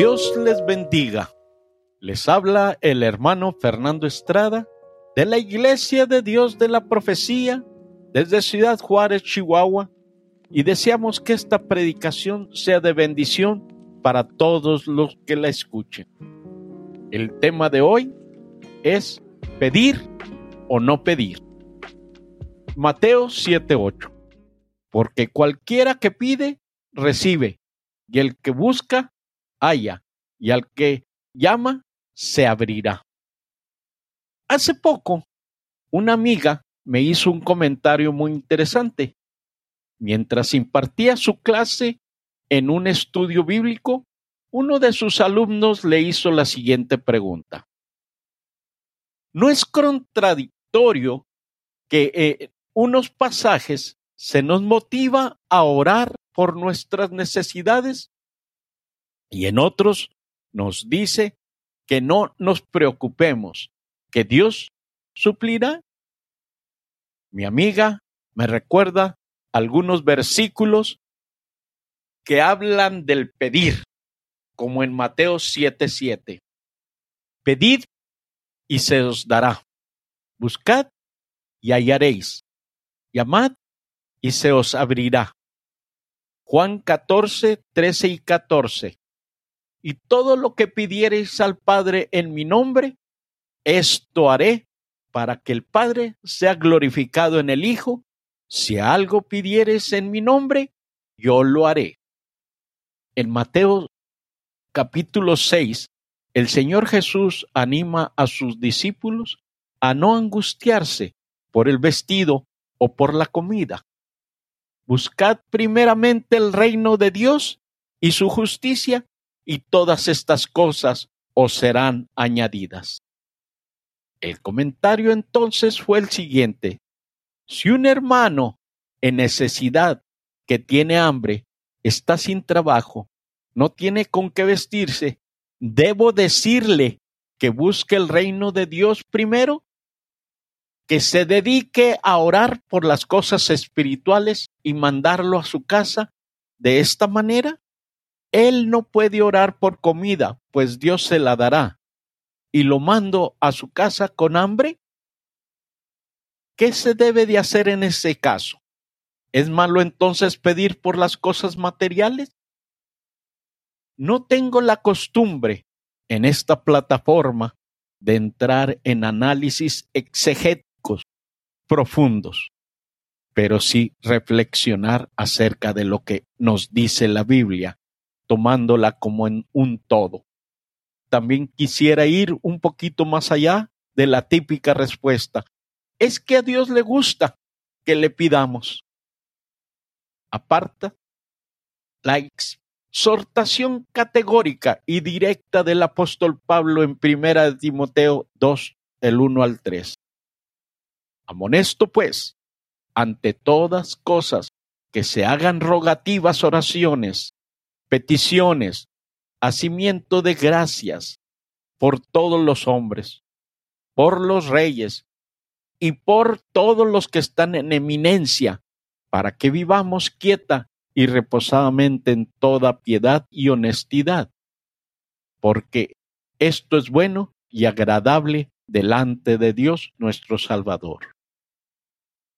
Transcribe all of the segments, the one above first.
Dios les bendiga. Les habla el hermano Fernando Estrada de la Iglesia de Dios de la Profecía desde Ciudad Juárez, Chihuahua, y deseamos que esta predicación sea de bendición para todos los que la escuchen. El tema de hoy es pedir o no pedir. Mateo 7:8. Porque cualquiera que pide, recibe, y el que busca, halla, y al que llama, se abrirá. Hace poco, una amiga me hizo un comentario muy interesante. Mientras impartía su clase en un estudio bíblico, uno de sus alumnos le hizo la siguiente pregunta. ¿No es contradictorio que eh, unos pasajes se nos motiva a orar por nuestras necesidades y en otros nos dice que no nos preocupemos, que Dios suplirá. Mi amiga me recuerda algunos versículos que hablan del pedir, como en Mateo 7:7. Pedid y se os dará. Buscad y hallaréis. Llamad y se os abrirá. Juan 14, 13 y 14. Y todo lo que pidiereis al Padre en mi nombre, esto haré para que el Padre sea glorificado en el Hijo. Si algo pidieres en mi nombre, yo lo haré. En Mateo capítulo 6, el Señor Jesús anima a sus discípulos a no angustiarse por el vestido o por la comida. Buscad primeramente el reino de Dios y su justicia, y todas estas cosas os serán añadidas. El comentario entonces fue el siguiente. Si un hermano en necesidad que tiene hambre está sin trabajo, no tiene con qué vestirse, ¿debo decirle que busque el reino de Dios primero? ¿Que se dedique a orar por las cosas espirituales y mandarlo a su casa de esta manera? Él no puede orar por comida, pues Dios se la dará y lo mando a su casa con hambre? ¿Qué se debe de hacer en ese caso? ¿Es malo entonces pedir por las cosas materiales? No tengo la costumbre en esta plataforma de entrar en análisis exegéticos profundos, pero sí reflexionar acerca de lo que nos dice la Biblia, tomándola como en un todo también quisiera ir un poquito más allá de la típica respuesta. Es que a Dios le gusta que le pidamos. Aparta la exhortación categórica y directa del apóstol Pablo en primera de Timoteo 2, el 1 al 3. Amonesto pues, ante todas cosas, que se hagan rogativas oraciones, peticiones, hacimiento de gracias por todos los hombres, por los reyes y por todos los que están en eminencia, para que vivamos quieta y reposadamente en toda piedad y honestidad, porque esto es bueno y agradable delante de Dios nuestro Salvador.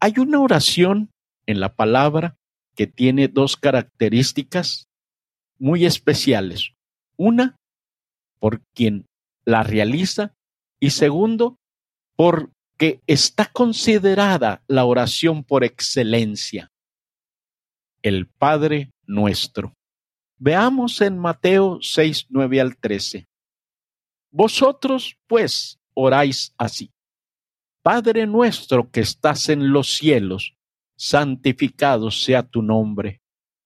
Hay una oración en la palabra que tiene dos características muy especiales. Una, por quien la realiza y segundo, porque está considerada la oración por excelencia, el Padre nuestro. Veamos en Mateo 6, 9 al 13. Vosotros, pues, oráis así. Padre nuestro que estás en los cielos, santificado sea tu nombre.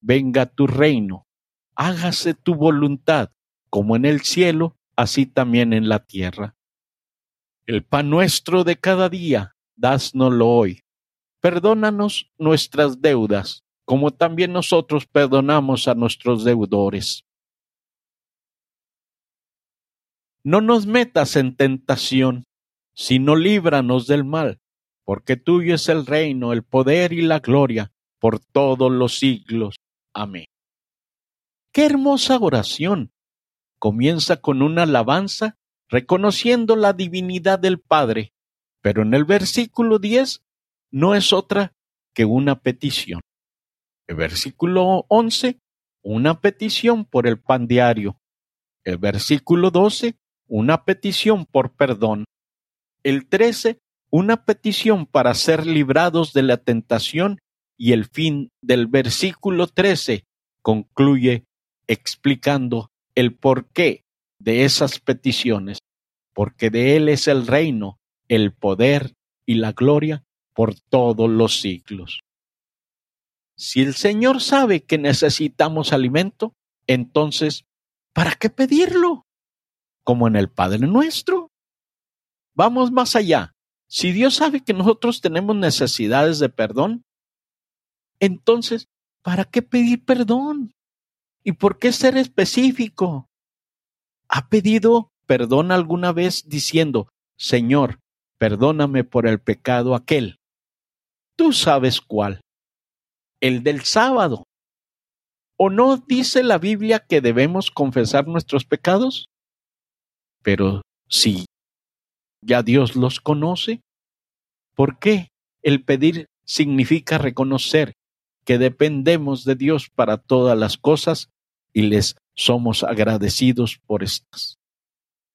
Venga tu reino hágase tu voluntad, como en el cielo, así también en la tierra. El pan nuestro de cada día, dásnoslo hoy. Perdónanos nuestras deudas, como también nosotros perdonamos a nuestros deudores. No nos metas en tentación, sino líbranos del mal, porque tuyo es el reino, el poder y la gloria, por todos los siglos. Amén. Qué hermosa oración. comienza con una alabanza reconociendo la divinidad del Padre, pero en el versículo 10 no es otra que una petición. El versículo 11, una petición por el pan diario. El versículo 12, una petición por perdón. El 13, una petición para ser librados de la tentación y el fin del versículo 13 concluye explicando el porqué de esas peticiones, porque de Él es el reino, el poder y la gloria por todos los siglos. Si el Señor sabe que necesitamos alimento, entonces, ¿para qué pedirlo? Como en el Padre nuestro. Vamos más allá. Si Dios sabe que nosotros tenemos necesidades de perdón, entonces, ¿para qué pedir perdón? ¿Y por qué ser específico? ¿Ha pedido perdón alguna vez diciendo, Señor, perdóname por el pecado aquel? Tú sabes cuál. El del sábado. ¿O no dice la Biblia que debemos confesar nuestros pecados? Pero si ya Dios los conoce, ¿por qué el pedir significa reconocer que dependemos de Dios para todas las cosas y les somos agradecidos por estas.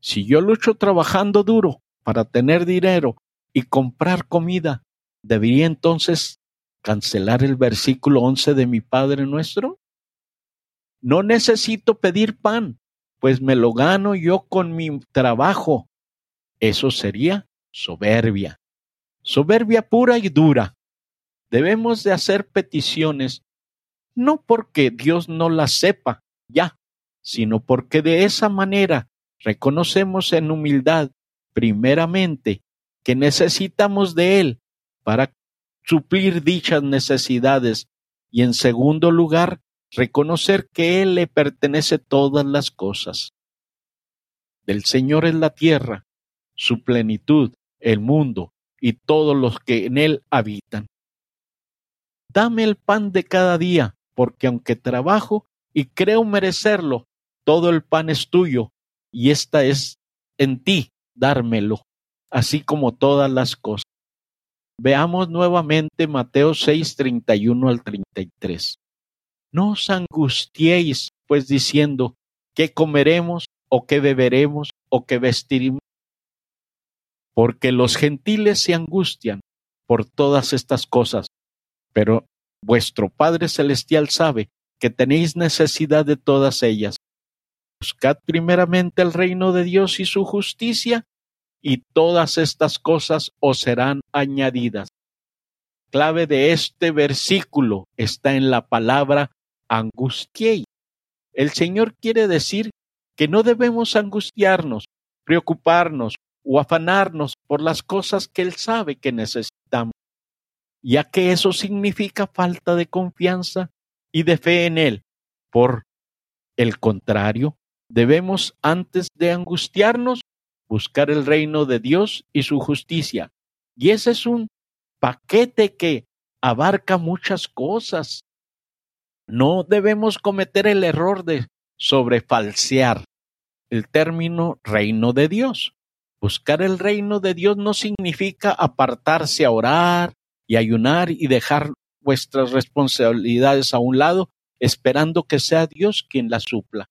Si yo lucho trabajando duro para tener dinero y comprar comida, ¿debería entonces cancelar el versículo 11 de mi Padre nuestro? No necesito pedir pan, pues me lo gano yo con mi trabajo. Eso sería soberbia, soberbia pura y dura. Debemos de hacer peticiones no porque Dios no las sepa ya, sino porque de esa manera reconocemos en humildad, primeramente, que necesitamos de Él para suplir dichas necesidades y en segundo lugar, reconocer que Él le pertenece todas las cosas. Del Señor es la tierra, su plenitud, el mundo y todos los que en Él habitan. Dame el pan de cada día, porque aunque trabajo y creo merecerlo, todo el pan es tuyo, y esta es en ti dármelo, así como todas las cosas. Veamos nuevamente Mateo 6, 31 al 33. No os angustiéis, pues diciendo, ¿qué comeremos o qué beberemos o qué vestiremos? Porque los gentiles se angustian por todas estas cosas, pero vuestro Padre Celestial sabe que tenéis necesidad de todas ellas. Buscad primeramente el reino de Dios y su justicia, y todas estas cosas os serán añadidas. Clave de este versículo está en la palabra angustiei. El Señor quiere decir que no debemos angustiarnos, preocuparnos o afanarnos por las cosas que Él sabe que necesitamos ya que eso significa falta de confianza y de fe en Él. Por el contrario, debemos antes de angustiarnos buscar el reino de Dios y su justicia. Y ese es un paquete que abarca muchas cosas. No debemos cometer el error de sobrefalsear el término reino de Dios. Buscar el reino de Dios no significa apartarse a orar, y ayunar y dejar vuestras responsabilidades a un lado, esperando que sea Dios quien las supla.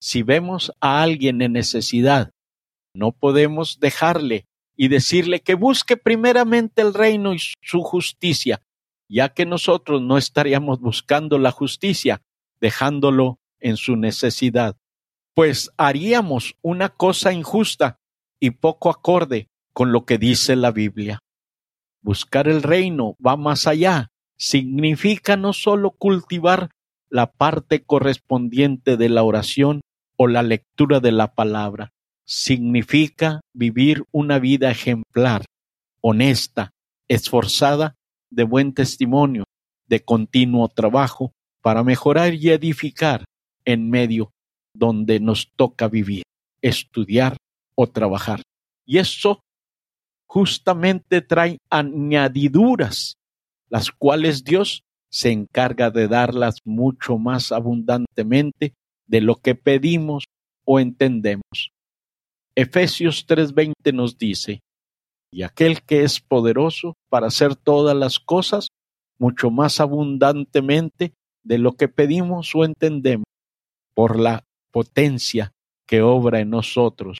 Si vemos a alguien en necesidad, no podemos dejarle y decirle que busque primeramente el reino y su justicia, ya que nosotros no estaríamos buscando la justicia, dejándolo en su necesidad, pues haríamos una cosa injusta y poco acorde con lo que dice la Biblia. Buscar el reino va más allá. Significa no solo cultivar la parte correspondiente de la oración o la lectura de la palabra. Significa vivir una vida ejemplar, honesta, esforzada, de buen testimonio, de continuo trabajo para mejorar y edificar en medio donde nos toca vivir, estudiar o trabajar. Y eso justamente trae añadiduras, las cuales Dios se encarga de darlas mucho más abundantemente de lo que pedimos o entendemos. Efesios 3:20 nos dice, y aquel que es poderoso para hacer todas las cosas mucho más abundantemente de lo que pedimos o entendemos, por la potencia que obra en nosotros.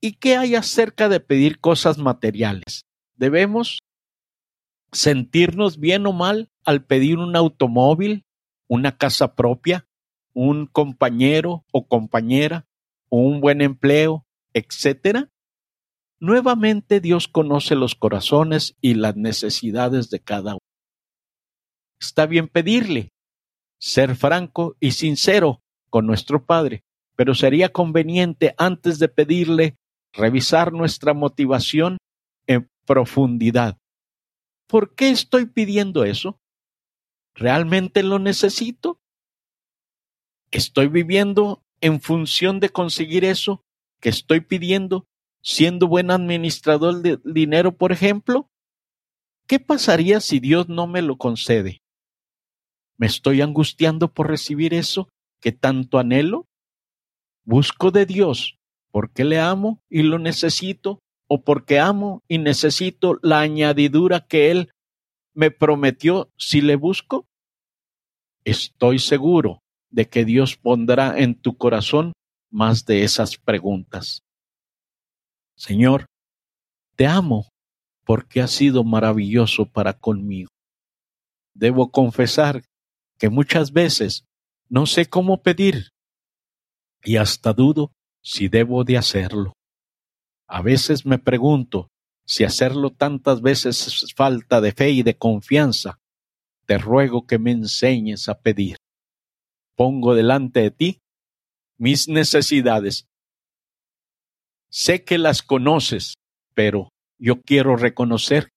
¿Y qué hay acerca de pedir cosas materiales? ¿Debemos sentirnos bien o mal al pedir un automóvil, una casa propia, un compañero o compañera, un buen empleo, etcétera? Nuevamente Dios conoce los corazones y las necesidades de cada uno. Está bien pedirle, ser franco y sincero con nuestro Padre, pero sería conveniente antes de pedirle revisar nuestra motivación en profundidad. ¿Por qué estoy pidiendo eso? ¿Realmente lo necesito? ¿Estoy viviendo en función de conseguir eso que estoy pidiendo, siendo buen administrador de dinero, por ejemplo? ¿Qué pasaría si Dios no me lo concede? ¿Me estoy angustiando por recibir eso que tanto anhelo? ¿Busco de Dios porque le amo y lo necesito o porque amo y necesito la añadidura que Él me prometió si le busco? Estoy seguro de que Dios pondrá en tu corazón más de esas preguntas. Señor, te amo porque has sido maravilloso para conmigo. Debo confesar que muchas veces no sé cómo pedir y hasta dudo si debo de hacerlo. A veces me pregunto si hacerlo tantas veces es falta de fe y de confianza. Te ruego que me enseñes a pedir. Pongo delante de ti mis necesidades. Sé que las conoces, pero yo quiero reconocer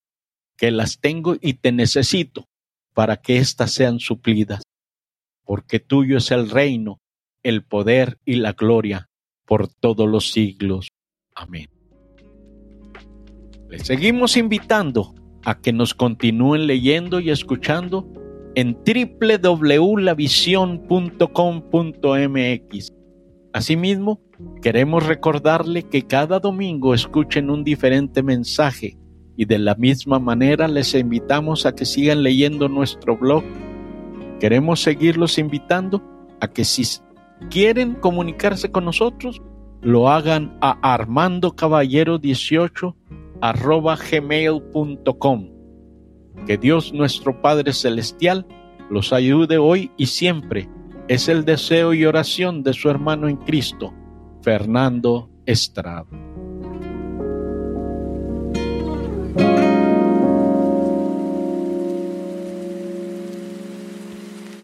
que las tengo y te necesito para que éstas sean suplidas, porque tuyo es el reino, el poder y la gloria por todos los siglos. Amén. Les seguimos invitando a que nos continúen leyendo y escuchando en www.lavision.com.mx. Asimismo, queremos recordarle que cada domingo escuchen un diferente mensaje y de la misma manera les invitamos a que sigan leyendo nuestro blog. Queremos seguirlos invitando a que si quieren comunicarse con nosotros, lo hagan a armandocaballero18 arroba gmail.com. Que Dios nuestro Padre Celestial los ayude hoy y siempre. Es el deseo y oración de su hermano en Cristo, Fernando Estrada.